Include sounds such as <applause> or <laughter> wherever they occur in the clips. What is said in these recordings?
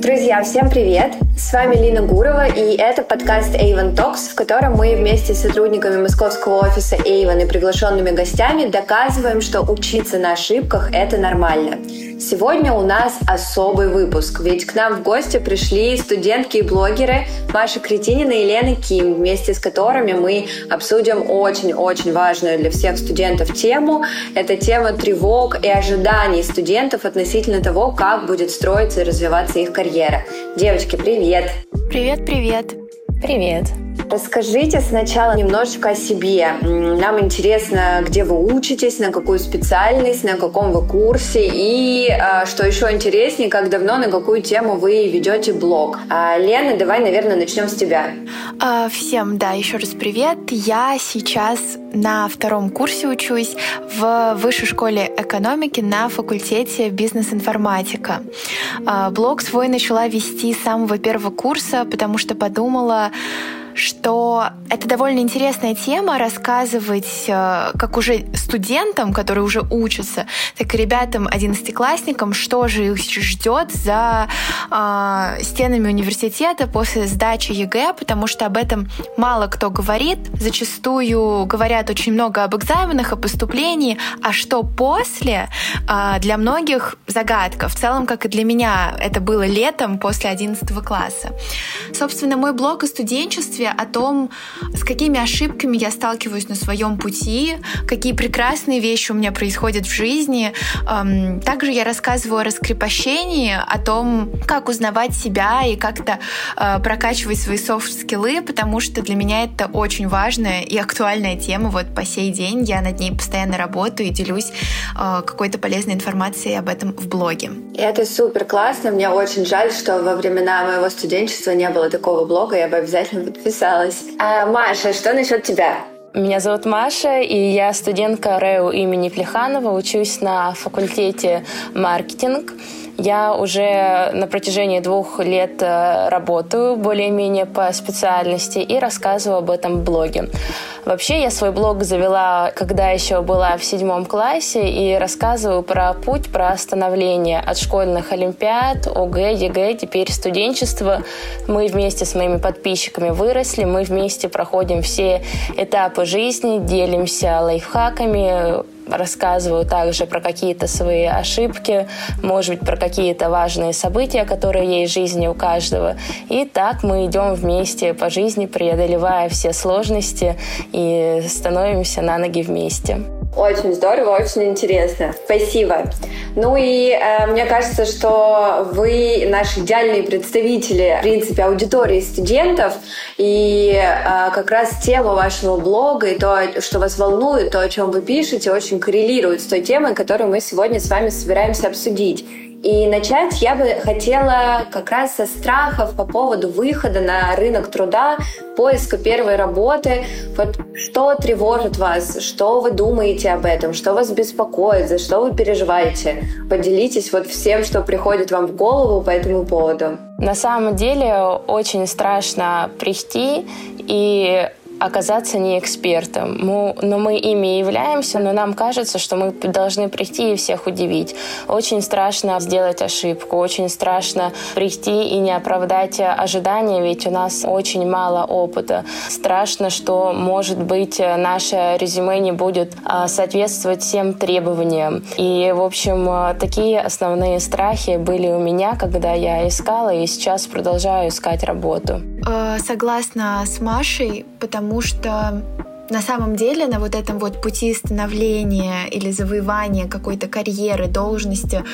Друзья, всем привет! С вами Лина Гурова, и это подкаст Avon Talks, в котором мы вместе с сотрудниками московского офиса Avon и приглашенными гостями доказываем, что учиться на ошибках – это нормально. Сегодня у нас особый выпуск, ведь к нам в гости пришли студентки и блогеры Маша Кретинина и Лена Ким, вместе с которыми мы обсудим очень-очень важную для всех студентов тему. Это тема тревог и ожиданий студентов относительно того, как будет строиться и развиваться их карьера. Девочки, привет! Привет-привет! Привет! Расскажите сначала немножечко о себе. Нам интересно, где вы учитесь, на какую специальность, на каком вы курсе и, а, что еще интереснее, как давно, на какую тему вы ведете блог. А, Лена, давай, наверное, начнем с тебя. А, всем, да, еще раз привет. Я сейчас на втором курсе учусь в Высшей школе экономики на факультете бизнес-информатика. Блог свой начала вести с самого первого курса, потому что подумала, что это довольно интересная тема рассказывать э, как уже студентам, которые уже учатся, так и ребятам, одиннадцатиклассникам, что же их ждет за э, стенами университета после сдачи ЕГЭ, потому что об этом мало кто говорит. Зачастую говорят очень много об экзаменах, о поступлении, а что после, э, для многих загадка. В целом, как и для меня, это было летом после 11 класса. Собственно, мой блог о студенчестве о том, с какими ошибками я сталкиваюсь на своем пути, какие прекрасные вещи у меня происходят в жизни. Эм, также я рассказываю о раскрепощении, о том, как узнавать себя и как-то э, прокачивать свои софт-скиллы, потому что для меня это очень важная и актуальная тема. Вот по сей день я над ней постоянно работаю и делюсь э, какой-то полезной информацией об этом в блоге. Это супер классно. Мне очень жаль, что во времена моего студенчества не было такого блога. Я бы обязательно подписалась подписалась. А, Маша, что насчет тебя? Меня зовут Маша, и я студентка РЭУ имени Плеханова, учусь на факультете маркетинг. Я уже на протяжении двух лет э, работаю более-менее по специальности и рассказываю об этом в блоге. Вообще я свой блог завела, когда еще была в седьмом классе, и рассказываю про путь, про становление от школьных олимпиад, ОГЭ, ЕГЭ, теперь студенчество. Мы вместе с моими подписчиками выросли, мы вместе проходим все этапы жизни, делимся лайфхаками, рассказываю также про какие-то свои ошибки, может быть, про какие-то важные события, которые есть в жизни у каждого. И так мы идем вместе по жизни, преодолевая все сложности и становимся на ноги вместе. Очень здорово, очень интересно. Спасибо. Ну и э, мне кажется, что вы наши идеальные представители, в принципе, аудитории студентов. И э, как раз тема вашего блога и то, что вас волнует, то, о чем вы пишете, очень коррелирует с той темой, которую мы сегодня с вами собираемся обсудить. И начать я бы хотела как раз со страхов по поводу выхода на рынок труда, поиска первой работы. Вот что тревожит вас, что вы думаете об этом, что вас беспокоит, за что вы переживаете. Поделитесь вот всем, что приходит вам в голову по этому поводу. На самом деле очень страшно прийти и оказаться не экспертом. Мы, но мы ими являемся, но нам кажется, что мы должны прийти и всех удивить. Очень страшно сделать ошибку, очень страшно прийти и не оправдать ожидания, ведь у нас очень мало опыта. Страшно, что, может быть, наше резюме не будет а, соответствовать всем требованиям. И, в общем, такие основные страхи были у меня, когда я искала, и сейчас продолжаю искать работу. Э, согласна с Машей, потому что на самом деле на вот этом вот пути становления или завоевания какой-то карьеры, должности,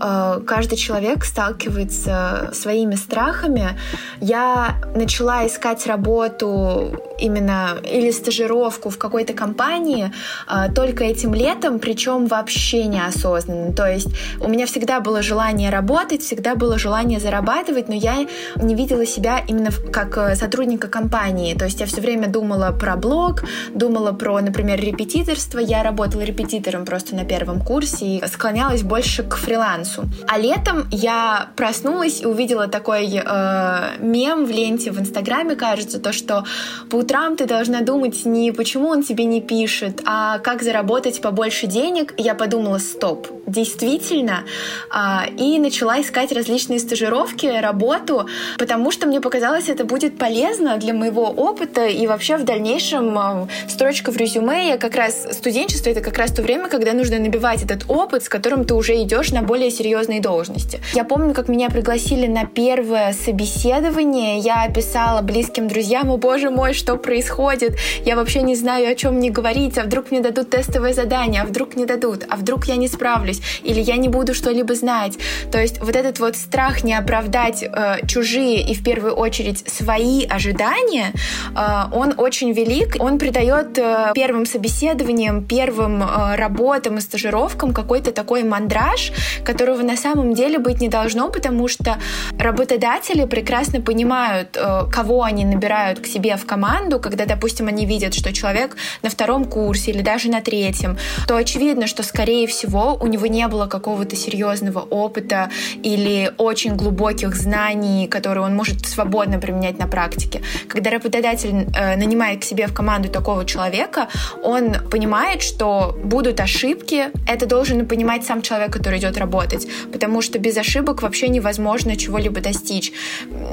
э, каждый человек сталкивается своими страхами. Я начала искать работу именно или стажировку в какой-то компании э, только этим летом, причем вообще неосознанно. То есть у меня всегда было желание работать, всегда было желание зарабатывать, но я не видела себя именно как э, сотрудника компании. То есть я все время думала про блог, думала про, например, репетиторство. Я работала репетитором просто на первом курсе и склонялась больше к фрилансу. А летом я проснулась и увидела такой э, мем в ленте в Инстаграме, кажется, то, что по утрам ты должна думать не почему он тебе не пишет, а как заработать побольше денег. Я подумала, стоп, действительно, а, и начала искать различные стажировки, работу, потому что мне показалось, это будет полезно для моего опыта и вообще в дальнейшем а, строчка в резюме. Я как раз студенчество это как раз то время, когда нужно набивать этот опыт, с которым ты уже идешь на более серьезные должности. Я помню, как меня пригласили на первое собеседование. Я писала близким друзьям, о боже мой, что происходит? Я вообще не знаю, о чем мне говорить, а вдруг мне дадут тестовое задание, а вдруг не дадут, а вдруг я не справлюсь, или я не буду что-либо знать. То есть вот этот вот страх не оправдать э, чужие и в первую очередь свои ожидания, э, он очень велик. Он придает э, первым собеседованиям, первым э, работам и стажировкам какой-то такой мандраж, которого на самом деле быть не должно, потому что работодатели прекрасно понимают, э, кого они набирают к себе в команду, когда, допустим, они видят, что человек на втором курсе или даже на третьем, то очевидно, что, скорее всего, у него не было какого-то серьезного опыта или очень глубоких знаний, которые он может свободно применять на практике. Когда работодатель э, нанимает к себе в команду такого человека, он понимает, что будут ошибки. Это должен понимать сам человек, который идет работать, потому что без ошибок вообще невозможно чего-либо достичь.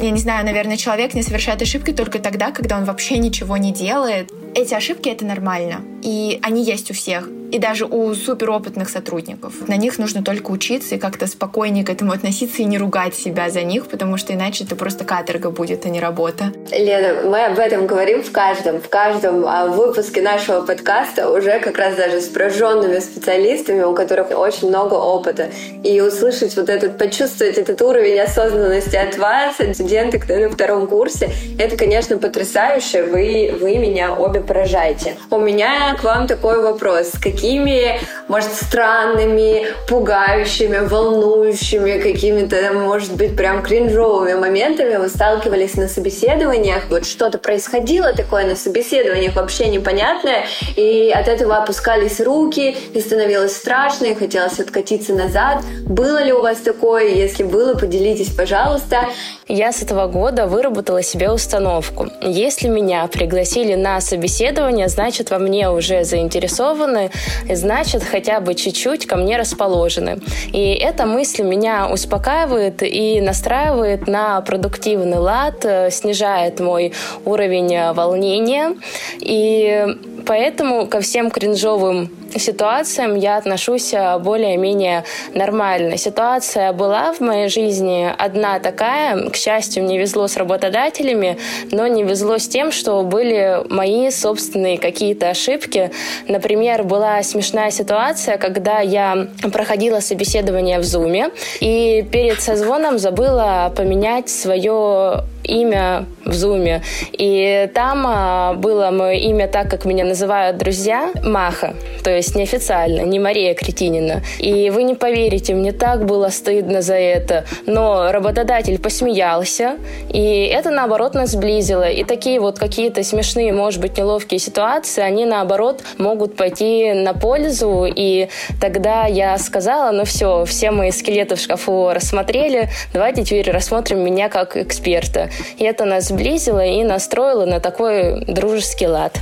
Я не знаю, наверное, человек не совершает ошибки только тогда, когда он вообще ничего не делает. Эти ошибки — это нормально, и они есть у всех и даже у суперопытных сотрудников. На них нужно только учиться и как-то спокойнее к этому относиться и не ругать себя за них, потому что иначе это просто каторга будет, а не работа. Лена, мы об этом говорим в каждом, в каждом а, выпуске нашего подкаста уже как раз даже с прожженными специалистами, у которых очень много опыта. И услышать вот этот, почувствовать этот уровень осознанности от вас, от студенты, кто на втором курсе, это, конечно, потрясающе. Вы, вы меня обе поражаете. У меня к вам такой вопрос. Какие такими, может, странными, пугающими, волнующими, какими-то, может быть, прям кринжовыми моментами вы сталкивались на собеседованиях? Вот что-то происходило такое на собеседованиях вообще непонятное, и от этого опускались руки, и становилось страшно, и хотелось откатиться назад. Было ли у вас такое? Если было, поделитесь, пожалуйста. Я с этого года выработала себе установку. Если меня пригласили на собеседование, значит, во мне уже заинтересованы, значит, хотя бы чуть-чуть ко мне расположены. И эта мысль меня успокаивает и настраивает на продуктивный лад, э, снижает мой уровень э, волнения. И поэтому ко всем кринжовым ситуациям я отношусь э, более-менее нормально. Ситуация была в моей жизни одна такая. К счастью, мне везло с работодателями, но не везло с тем, что были мои собственные какие-то ошибки. Например, была смешная ситуация, когда я проходила собеседование в Zoom и перед созвоном забыла поменять свое имя в Зуме. И там а, было мое имя так, как меня называют друзья, Маха. То есть неофициально, не Мария Кретинина. И вы не поверите, мне так было стыдно за это. Но работодатель посмеялся, и это, наоборот, нас сблизило. И такие вот какие-то смешные, может быть, неловкие ситуации, они, наоборот, могут пойти на пользу. И тогда я сказала, ну все, все мои скелеты в шкафу рассмотрели, давайте теперь рассмотрим меня как эксперта. И это нас сблизило и настроило на такой дружеский лад.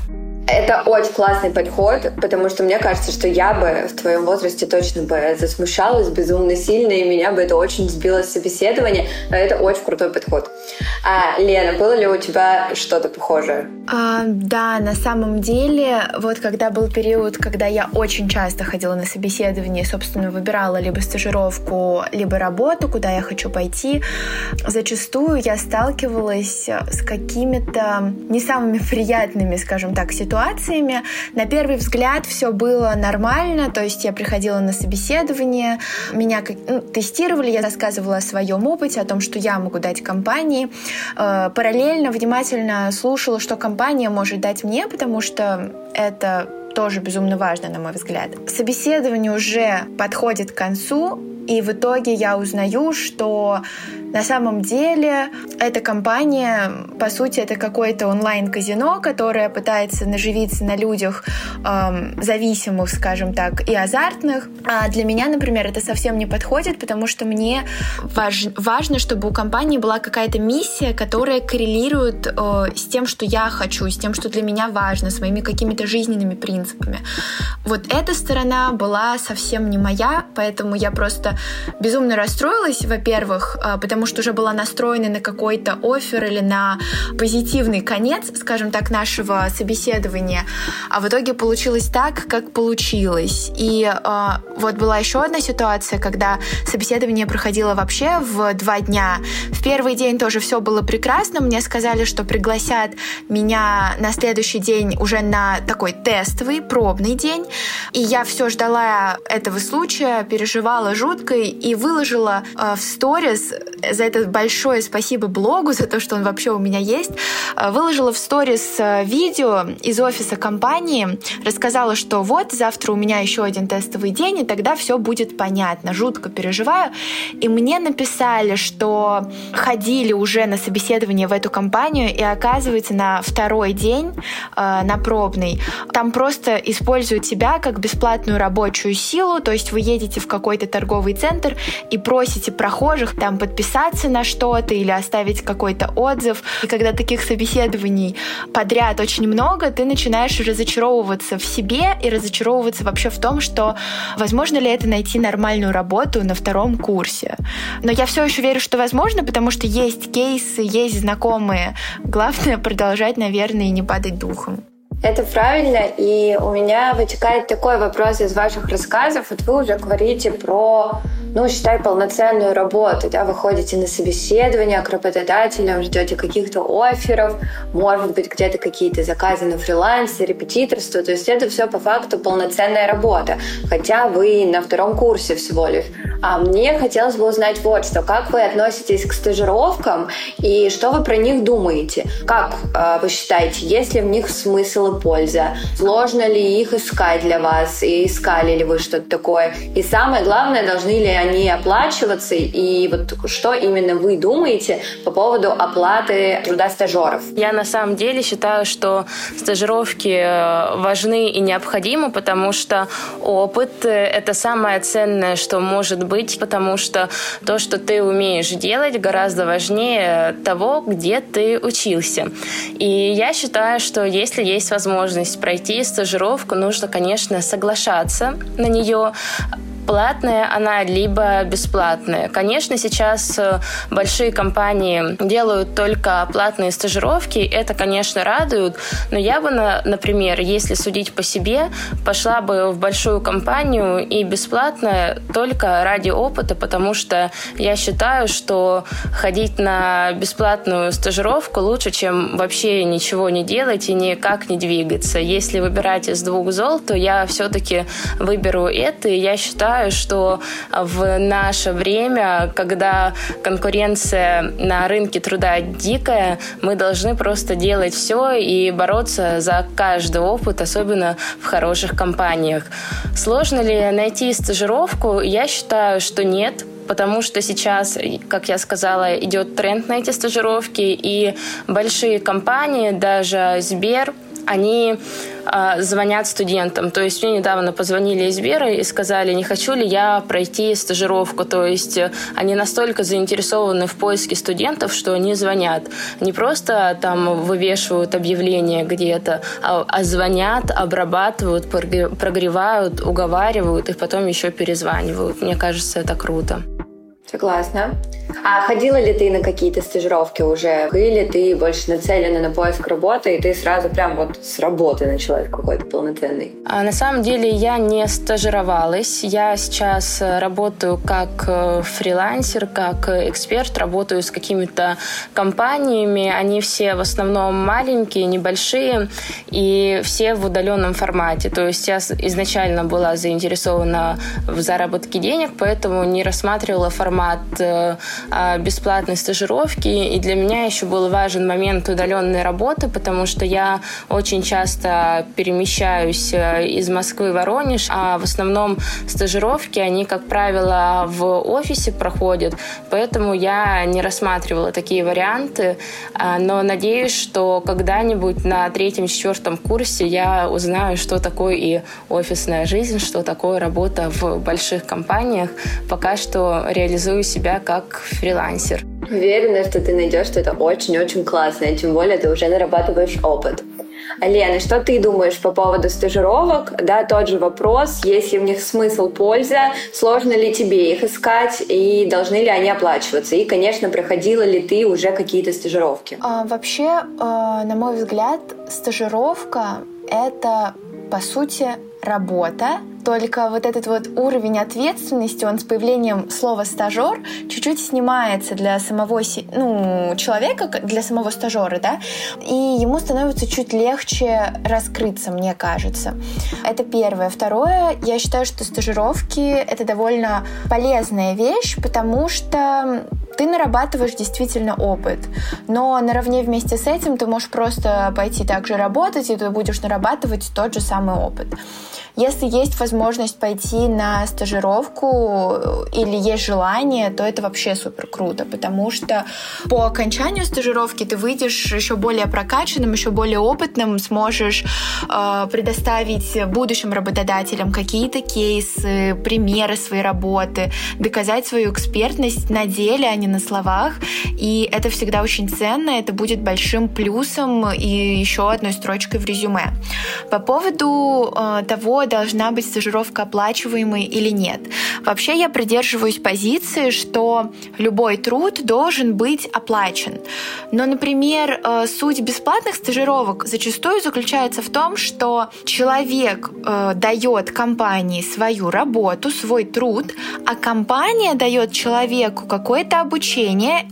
Это очень классный подход, потому что мне кажется, что я бы в твоем возрасте точно бы засмущалась безумно сильно, и меня бы это очень сбило с собеседования. Это очень крутой подход. А, Лена, было ли у тебя что-то похожее? А, да, на самом деле, вот когда был период, когда я очень часто ходила на собеседование, собственно, выбирала либо стажировку, либо работу, куда я хочу пойти, зачастую я сталкивалась с какими-то не самыми приятными, скажем так, ситуациями. На первый взгляд все было нормально, то есть я приходила на собеседование, меня ну, тестировали, я рассказывала о своем опыте, о том, что я могу дать компании. Э, параллельно внимательно слушала, что компания может дать мне, потому что это тоже безумно важно, на мой взгляд. Собеседование уже подходит к концу, и в итоге я узнаю, что На самом деле, эта компания, по сути, это какое-то онлайн-казино, которое пытается наживиться на людях эм, зависимых, скажем так, и азартных. А для меня, например, это совсем не подходит, потому что мне важ, важно, чтобы у компании была какая-то миссия, которая коррелирует э, с тем, что я хочу, с тем, что для меня важно, с моими какими-то жизненными принципами. Вот эта сторона была совсем не моя, поэтому я просто безумно расстроилась, во-первых, э, потому потому что уже была настроена на какой-то офер или на позитивный конец, скажем так, нашего собеседования. А в итоге получилось так, как получилось. И э, вот была еще одна ситуация, когда собеседование проходило вообще в два дня. В первый день тоже все было прекрасно. Мне сказали, что пригласят меня на следующий день уже на такой тестовый, пробный день. И я все ждала этого случая, переживала жутко и выложила э, в сторис за это большое спасибо блогу, за то, что он вообще у меня есть. Э, выложила в сторис э, видео из офиса компании, рассказала, что вот завтра у меня еще один тестовый день, и тогда все будет понятно. Жутко переживаю. И мне написали, что ходили уже на собеседование в эту компанию, и оказывается, на второй день, э, на пробный, там просто используют тебя как бесплатную рабочую силу, то есть вы едете в какой-то торговый центр и просите прохожих там подписать подписаться на что-то или оставить какой-то отзыв. И когда таких собеседований подряд очень много, ты начинаешь разочаровываться в себе и разочаровываться вообще в том, что возможно ли это найти нормальную работу на втором курсе. Но я все еще верю, что возможно, потому что есть кейсы, есть знакомые. Главное продолжать, наверное, и не падать духом. Это правильно, и у меня вытекает такой вопрос из ваших рассказов. Вот вы уже говорите про, ну, считай, полноценную работу, да, вы ходите на собеседование к работодателям, ждете каких-то офферов, может быть, где-то какие-то заказы на фрилансе, репетиторство, то есть это все по факту полноценная работа, хотя вы на втором курсе всего лишь. А мне хотелось бы узнать вот что, как вы относитесь к стажировкам и что вы про них думаете? Как э, вы считаете, есть ли в них смысл и польза? Сложно ли их искать для вас? И искали ли вы что-то такое? И самое главное, должны ли они оплачиваться? И вот что именно вы думаете по поводу оплаты труда стажеров? Я на самом деле считаю, что стажировки э, важны и необходимы, потому что опыт — это самое ценное, что может быть, потому что то, что ты умеешь делать, гораздо важнее того, где ты учился. И я считаю, что если есть возможность возможность пройти стажировку, нужно, конечно, соглашаться на нее, платная она, либо бесплатная. Конечно, сейчас э, большие компании делают только платные стажировки, это, конечно, радует, но я бы, например, если судить по себе, пошла бы в большую компанию и бесплатно только ради опыта, потому что я считаю, что ходить на бесплатную стажировку лучше, чем вообще ничего не делать и никак не двигаться. Если выбирать из двух зол, то я все-таки выберу это, и я считаю, считаю, что в наше время, когда конкуренция на рынке труда дикая, мы должны просто делать все и бороться за каждый опыт, особенно в хороших компаниях. Сложно ли найти стажировку? Я считаю, что нет, потому что сейчас, как я сказала, идет тренд на эти стажировки, и большие компании, даже Сбер, они э, звонят студентам. То есть мне недавно позвонили из Сбера и сказали, не хочу ли я пройти стажировку. То есть э, они настолько заинтересованы в поиске студентов, что они звонят. Не просто там вывешивают объявления где-то, а, а звонят, обрабатывают, прогревают, уговаривают и потом еще перезванивают. Мне кажется, это круто. Согласна. А ходила ли ты на какие-то стажировки уже? Или ты больше нацелена на поиск работы, и ты сразу прям вот с работы начала какой-то полноценный? А на самом деле я не стажировалась. Я сейчас работаю как э, фрилансер, как эксперт, работаю с какими-то компаниями. Они все в основном маленькие, небольшие, и все в удаленном формате. То есть я изначально была заинтересована в заработке денег, поэтому не рассматривала формат э, э, бесплатной стажировки. И для меня еще был важен момент удаленной работы, потому что я очень часто перемещаюсь э, из Москвы в Воронеж, а в основном стажировки, они, как правило, в офисе проходят, поэтому я не рассматривала такие варианты, а, но надеюсь, что когда-нибудь на третьем-четвертом курсе я узнаю, что такое и офисная жизнь, что такое работа в больших компаниях. Пока что реализую себя как фрилансер. Уверена, что ты найдешь что-то очень-очень классное, тем более ты уже нарабатываешь опыт. Лена, что ты думаешь по поводу стажировок? Да, тот же вопрос, есть ли в них смысл, польза, сложно ли тебе их искать и должны ли они оплачиваться? И, конечно, проходила ли ты уже какие-то стажировки? А, вообще, а, на мой взгляд, стажировка — это, по сути, работа, только вот этот вот уровень ответственности, он с появлением слова стажер чуть-чуть снимается для самого ну, человека, для самого стажера, да, и ему становится чуть легче раскрыться, мне кажется. Это первое. Второе, я считаю, что стажировки — это довольно полезная вещь, потому что ты нарабатываешь действительно опыт. Но наравне вместе с этим ты можешь просто пойти также работать, и ты будешь нарабатывать тот же самый опыт. Если есть возможность пойти на стажировку или есть желание, то это вообще супер круто, потому что по окончанию стажировки ты выйдешь еще более прокачанным, еще более опытным, сможешь э, предоставить будущим работодателям какие-то кейсы, примеры своей работы, доказать свою экспертность на деле, а не на словах. И это всегда очень ценно, это будет большим плюсом и еще одной строчкой в резюме. По поводу э, того, должна быть стажировка оплачиваемой или нет. Вообще я придерживаюсь позиции, что любой труд должен быть оплачен. Но, например, э, суть бесплатных стажировок зачастую заключается в том, что человек э, дает компании свою работу, свой труд, а компания дает человеку какое-то обучение,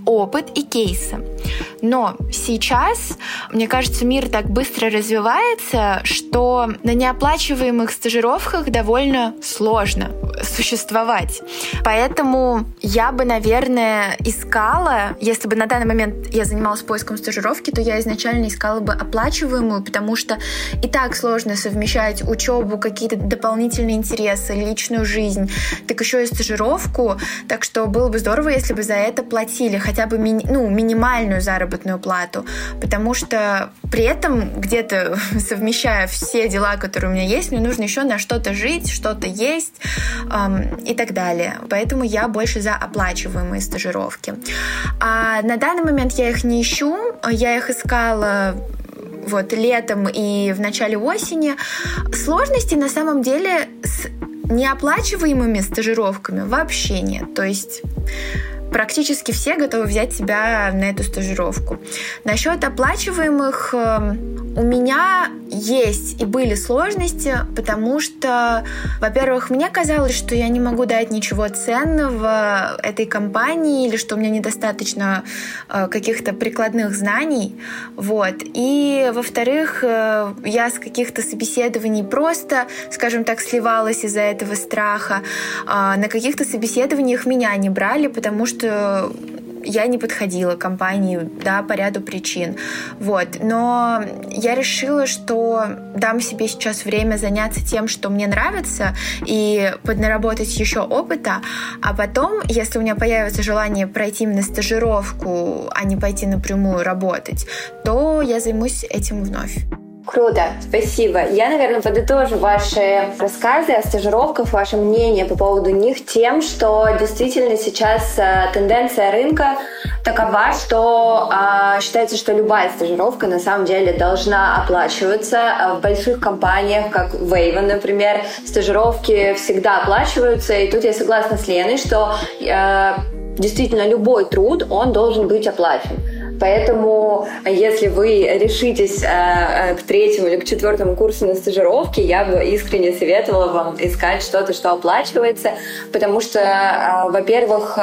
опыт и кейсы. Но сейчас, мне кажется, мир так быстро развивается, что на неоплачиваемых стажировках довольно сложно существовать. Поэтому я бы, наверное, искала, если бы на данный момент я занималась поиском стажировки, то я изначально искала бы оплачиваемую, потому что и так сложно совмещать учебу, какие-то дополнительные интересы, личную жизнь, так еще и стажировку. Так что было бы здорово, если бы за это платили хотя бы ми- ну, минимальную заработную плату, потому что при этом где-то <laughs> совмещая все дела, которые у меня есть, мне нужно еще на что-то жить, что-то есть, и так далее. Поэтому я больше за оплачиваемые стажировки. А на данный момент я их не ищу. Я их искала вот летом и в начале осени. Сложности на самом деле с неоплачиваемыми стажировками вообще нет. То есть практически все готовы взять тебя на эту стажировку. Насчет оплачиваемых эм, у меня есть и были сложности, потому что, во-первых, мне казалось, что я не могу дать ничего ценного этой компании или что у меня недостаточно э, каких-то прикладных знаний. Вот. И, во-вторых, э, я с каких-то собеседований просто, скажем так, сливалась из-за этого страха. Э, на каких-то собеседованиях меня не брали, потому что я не подходила компании, да, по ряду причин. Вот. Но я решила, что дам себе сейчас время заняться тем, что мне нравится, и поднаработать еще опыта, а потом, если у меня появится желание пройти именно стажировку, а не пойти напрямую работать, то я займусь этим вновь. Круто, спасибо. Я, наверное, подытожу ваши рассказы о стажировках, ваше мнение по поводу них тем, что действительно сейчас э, тенденция рынка такова, что э, считается, что любая стажировка на самом деле должна оплачиваться. А в больших компаниях, как Wave, например, стажировки всегда оплачиваются. И тут я согласна с Леной, что э, действительно любой труд, он должен быть оплачен. Поэтому, если вы решитесь э, э, к третьему или к четвертому курсу на стажировке, я бы искренне советовала вам искать что-то, что оплачивается, потому что, э, во-первых,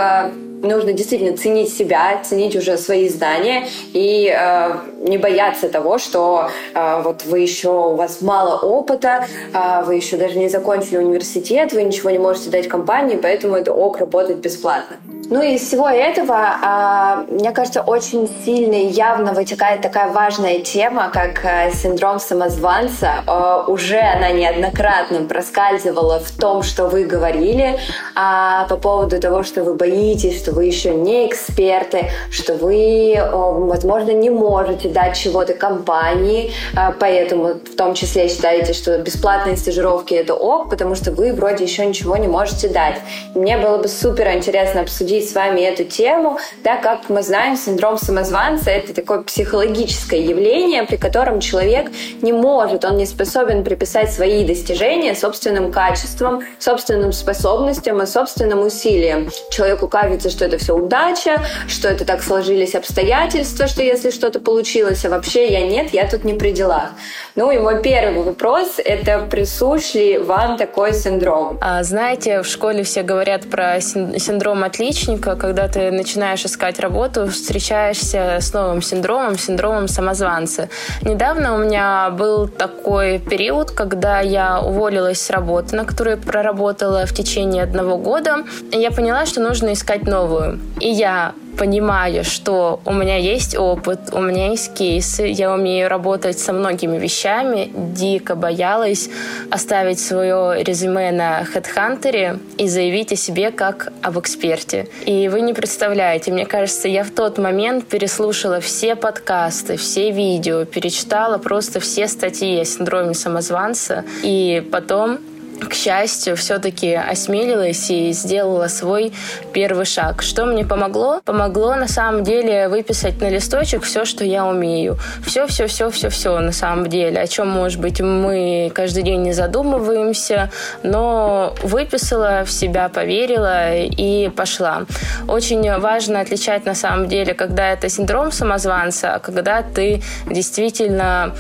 нужно действительно ценить себя, ценить уже свои знания и э, не бояться того, что э, вот вы еще у вас мало опыта, э, вы еще даже не закончили университет, вы ничего не можете дать компании, поэтому это ок работать бесплатно. Ну и из всего этого, а, мне кажется, очень сильно и явно вытекает такая важная тема, как э, синдром самозванца. Э, уже она неоднократно проскальзывала в том, что вы говорили а, по поводу того, что вы боитесь, что вы еще не эксперты, что вы, возможно, не можете дать чего-то компании, а, поэтому в том числе считаете, что бесплатные стажировки это ок, потому что вы вроде еще ничего не можете дать. мне было бы супер интересно обсудить обсудить с вами эту тему, да, как мы знаем, синдром самозванца — это такое психологическое явление, при котором человек не может, он не способен приписать свои достижения собственным качествам, собственным способностям и собственным усилиям. Человеку кажется, что это все удача, что это так сложились обстоятельства, что если что-то получилось, а вообще я нет, я тут не при делах. Ну и мой первый вопрос — это присущ ли вам такой синдром? А, знаете, в школе все говорят про синдром отличника, отличника, когда ты начинаешь искать работу, встречаешься с новым синдромом, синдромом самозванца. Недавно у меня был такой период, когда я уволилась с работы, на которой проработала в течение одного года, и я поняла, что нужно искать новую. И я понимая, что у меня есть опыт, у меня есть кейсы, я умею работать со многими вещами, дико боялась оставить свое резюме на HeadHunter и заявить о себе как об эксперте. И вы не представляете, мне кажется, я в тот момент переслушала все подкасты, все видео, перечитала просто все статьи о синдроме самозванца, и потом к счастью, все-таки осмелилась и сделала свой первый шаг. Что мне помогло? Помогло на самом деле выписать на листочек все, что я умею. Все, все, все, все, все на самом деле. О чем, может быть, мы каждый день не задумываемся, но выписала в себя, поверила и пошла. Очень важно отличать на самом деле, когда это синдром самозванца, а когда ты действительно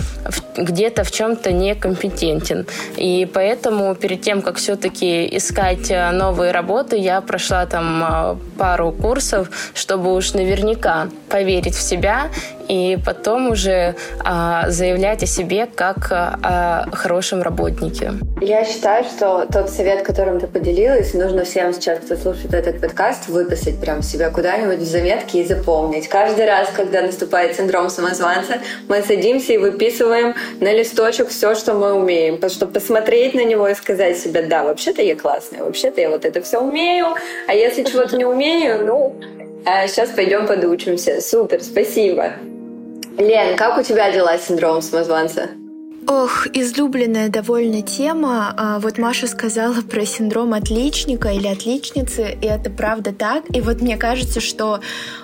где-то в чем-то некомпетентен. И поэтому перед тем, как все-таки искать э, новые работы, я прошла там э, пару курсов, чтобы уж наверняка поверить в себя и потом уже а, заявлять о себе как о хорошем работнике. Я считаю, что тот совет, которым ты поделилась, нужно всем сейчас, кто слушает этот подкаст, выписать прям себя куда-нибудь в заметки и запомнить. Каждый раз, когда наступает синдром самозванца, мы садимся и выписываем на листочек все, что мы умеем, чтобы посмотреть на него и сказать себе, да, вообще-то я классная, вообще-то я вот это все умею, а если чего-то не умею, ну, сейчас а пойдем подучимся. Супер, спасибо. Лен, как у тебя дела с синдромом самозванца? Ох, излюбленная довольно тема. А, вот Маша сказала про синдром отличника или отличницы, и это правда так. И вот мне кажется, что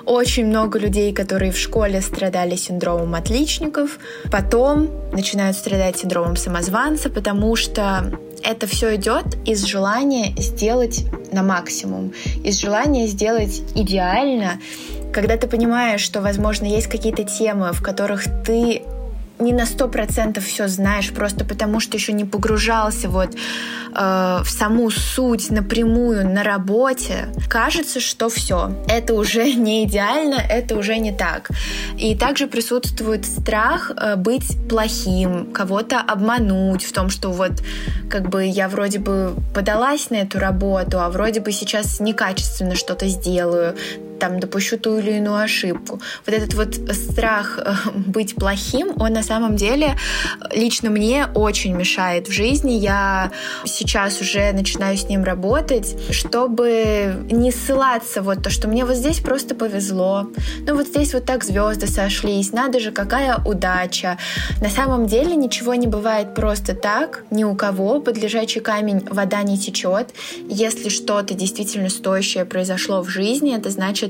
очень много людей, которые в школе страдали синдромом отличников, потом начинают страдать синдромом самозванца, потому что это все идет из желания сделать на максимум, из желания сделать идеально, когда ты понимаешь, что, возможно, есть какие-то темы, в которых ты не на сто процентов все знаешь, просто потому что еще не погружался вот э, в саму суть напрямую на работе, кажется, что все, это уже <laughs> не идеально, это уже не так. И также присутствует страх э, быть плохим, кого-то обмануть в том, что вот как бы я вроде бы подалась на эту работу, а вроде бы сейчас некачественно что-то сделаю, там допущу ту или иную ошибку. Вот этот вот страх э, быть плохим, он на самом деле лично мне очень мешает в жизни. Я сейчас уже начинаю с ним работать, чтобы не ссылаться вот то, что мне вот здесь просто повезло. Ну вот здесь вот так звезды сошлись, надо же, какая удача. На самом деле ничего не бывает просто так, ни у кого. Под лежачий камень вода не течет. Если что-то действительно стоящее произошло в жизни, это значит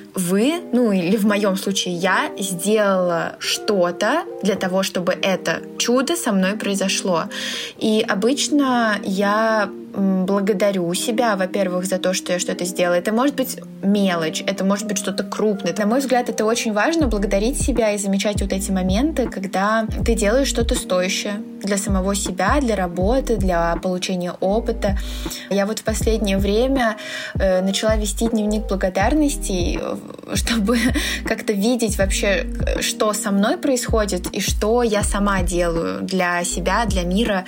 вы, ну или в моем случае я, сделала что-то для того, чтобы это чудо со мной произошло. И обычно я благодарю себя, во-первых, за то, что я что-то сделала. Это может быть мелочь, это может быть что-то крупное. На мой взгляд, это очень важно благодарить себя и замечать вот эти моменты, когда ты делаешь что-то стоящее для самого себя, для работы, для получения опыта. Я вот в последнее время э, начала вести дневник благодарности, э, <laughs> чтобы как-то видеть вообще, что со мной происходит и что я сама делаю для себя, для мира.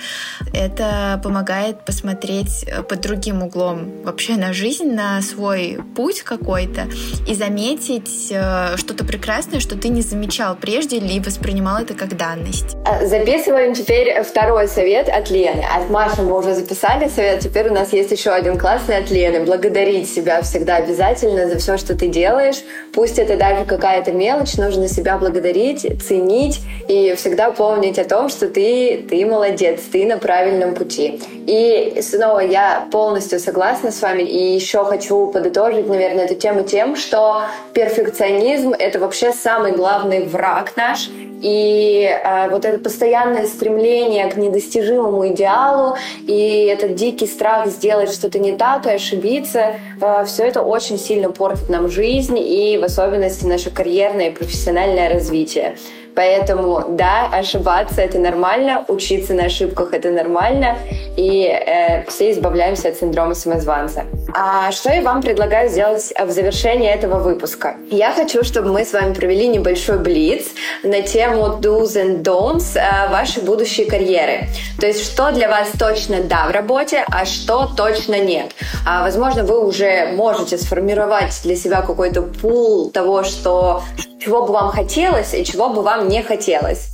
Это помогает посмотреть э, под другим углом вообще на жизнь, на свой путь какой-то и заметить э, что-то прекрасное, что ты не замечал прежде или воспринимал это как данность. А, записываем теперь второй совет от Лены. От Маши мы уже записали совет, теперь у нас есть еще один классный от Лены. Благодарить себя всегда обязательно за все, что ты делаешь. Пусть это даже какая-то мелочь, нужно себя благодарить, ценить и всегда помнить о том, что ты, ты молодец, ты на правильном пути. И снова я полностью согласна с вами и еще хочу подытожить, наверное, эту тему тем, что перфекционизм — это вообще самый главный враг наш, и э, вот это постоянное стремление к недостижимому идеалу и этот дикий страх сделать что-то не так и ошибиться, э, все это очень сильно портит нам жизнь и в особенности наше карьерное и профессиональное развитие. Поэтому, да, ошибаться это нормально, учиться на ошибках это нормально, и э, все избавляемся от синдрома самозванца. А что я вам предлагаю сделать в завершении этого выпуска? Я хочу, чтобы мы с вами провели небольшой блиц на тему do's and don'ts э, вашей будущей карьеры. То есть, что для вас точно да в работе, а что точно нет. А, возможно, вы уже можете сформировать для себя какой-то пул того, что чего бы вам хотелось и чего бы вам не хотелось.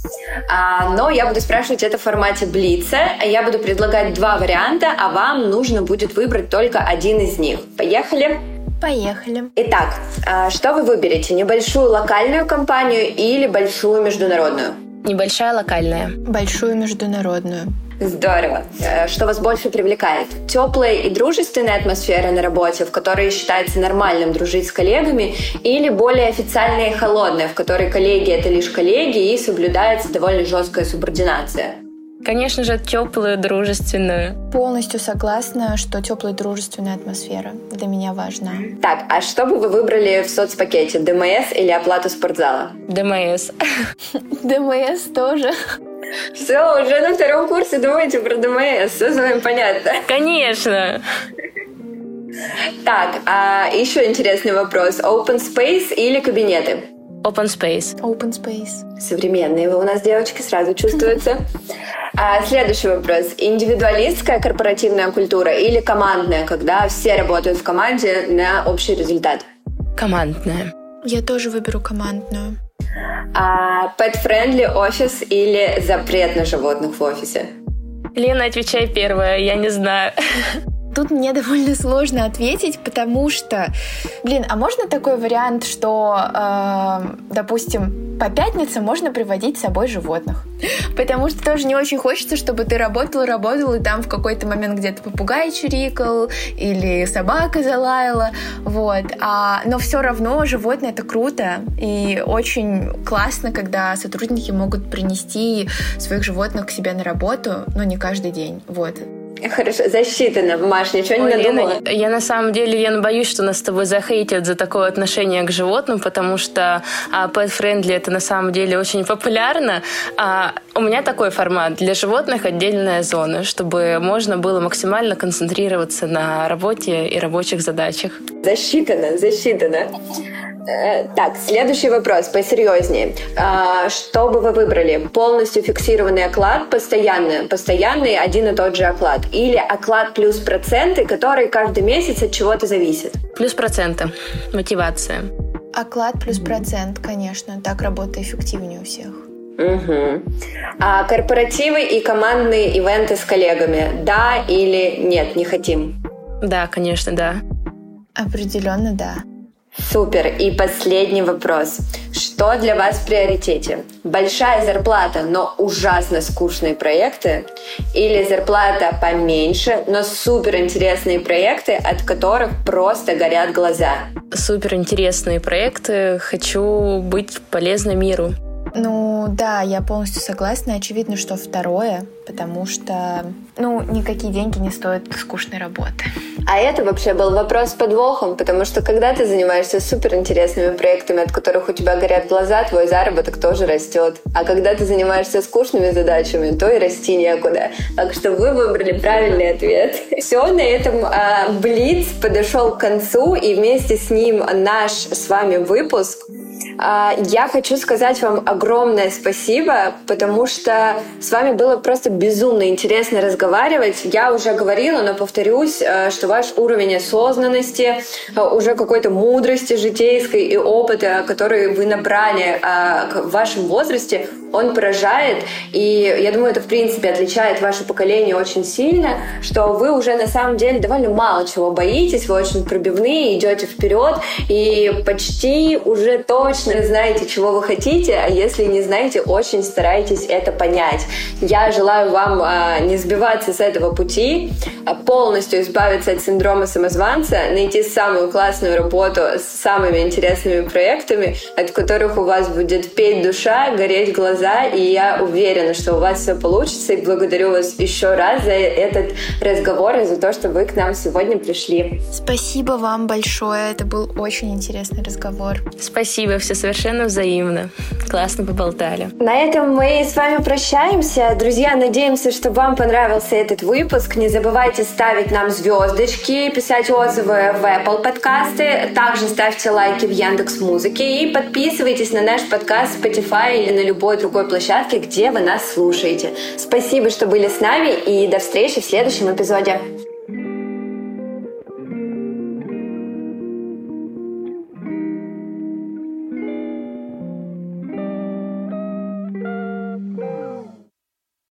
А, но я буду спрашивать это в формате блица. Я буду предлагать два варианта, а вам нужно будет выбрать только один из них. Поехали? Поехали. Итак, а, что вы выберете? Небольшую локальную компанию или большую международную? Небольшая локальная. Большую международную. Здорово. Э, что вас больше привлекает? Теплая и дружественная атмосфера на работе, в которой считается нормальным дружить с коллегами, или более официальная и холодная, в которой коллеги — это лишь коллеги и соблюдается довольно жесткая субординация? Конечно же, теплую, дружественную. Полностью согласна, что теплая, дружественная атмосфера для меня важна. Так, а что бы вы выбрали в соцпакете? ДМС или оплату спортзала? ДМС. <laughs> ДМС тоже. Все, уже на втором курсе думаете про ДМС, все с вами понятно. Конечно. Так, а еще интересный вопрос. Open space или кабинеты? Open space. Open space. Современные вы у нас, девочки, сразу чувствуются. А следующий вопрос. Индивидуалистская корпоративная культура или командная, когда все работают в команде на общий результат? Командная. Я тоже выберу командную. А pet-friendly офис или запрет на животных в офисе? Лена, отвечай первая, я не знаю. <laughs> Тут мне <laughs> довольно сложно ответить, потому что, блин, а можно такой вариант, что, э, допустим, по пятницам можно приводить с собой животных? <laughs> Потому что тоже не очень хочется, чтобы ты работал, работал, и там в какой-то момент где-то попугай чирикал или собака залаяла, вот. А, но все равно животное это круто и очень классно, когда сотрудники могут принести своих животных к себе на работу, но не каждый день, вот. Хорошо, засчитано. Маш, ничего Ой, не надумала? Лена, я на самом деле, Лена, боюсь, что нас с тобой захейтят за такое отношение к животным, потому что а, pet-friendly это на самом деле очень популярно. А, у меня такой формат. Для животных отдельная зона, чтобы можно было максимально концентрироваться на работе и рабочих задачах. Засчитано, засчитано. Э, так, следующий вопрос, посерьезнее. А, что бы вы выбрали? Полностью фиксированный оклад, постоянный, постоянный один и тот же оклад? Или оклад плюс проценты, который каждый месяц от чего-то зависит? Плюс проценты. Мотивация. Оклад плюс процент, конечно. Так работа эффективнее у всех. Угу. А корпоративы и командные ивенты с коллегами, да или нет, не хотим? Да, конечно, да. Определенно, да. Супер. И последний вопрос. Что для вас в приоритете? Большая зарплата, но ужасно скучные проекты? Или зарплата поменьше, но супер интересные проекты, от которых просто горят глаза? Супер интересные проекты. Хочу быть полезной миру. Ну да, я полностью согласна. Очевидно, что второе, потому что, ну, никакие деньги не стоят скучной работы. А это вообще был вопрос с подвохом, потому что когда ты занимаешься суперинтересными проектами, от которых у тебя горят глаза, твой заработок тоже растет. А когда ты занимаешься скучными задачами, то и расти некуда. Так что вы выбрали правильный ответ. Все, на этом а, Блиц подошел к концу, и вместе с ним наш с вами выпуск. А, я хочу сказать вам огромное спасибо, потому что с вами было просто безумно интересно разговаривать. Я уже говорила, но повторюсь, э, что ваш уровень осознанности, э, уже какой-то мудрости житейской и опыта, который вы набрали э, в вашем возрасте, он поражает, и я думаю, это в принципе отличает ваше поколение очень сильно, что вы уже на самом деле довольно мало чего боитесь, вы очень пробивные, идете вперед, и почти уже точно знаете, чего вы хотите, а если не знаете, очень старайтесь это понять. Я желаю вам а, не сбиваться с этого пути, а полностью избавиться от синдрома самозванца, найти самую классную работу с самыми интересными проектами, от которых у вас будет петь душа, гореть глаза, и я уверена, что у вас все получится, и благодарю вас еще раз за этот разговор и за то, что вы к нам сегодня пришли. Спасибо вам большое, это был очень интересный разговор. Спасибо, все совершенно взаимно. Классно поболтали. На этом мы с вами прощаемся. Друзья, надеемся, что вам понравился этот выпуск. Не забывайте ставить нам звездочки, писать отзывы в Apple подкасты. Также ставьте лайки в Яндекс Музыке и подписывайтесь на наш подкаст Spotify или на любой другой площадке, где вы нас слушаете. Спасибо, что были с нами, и до встречи в следующем эпизоде.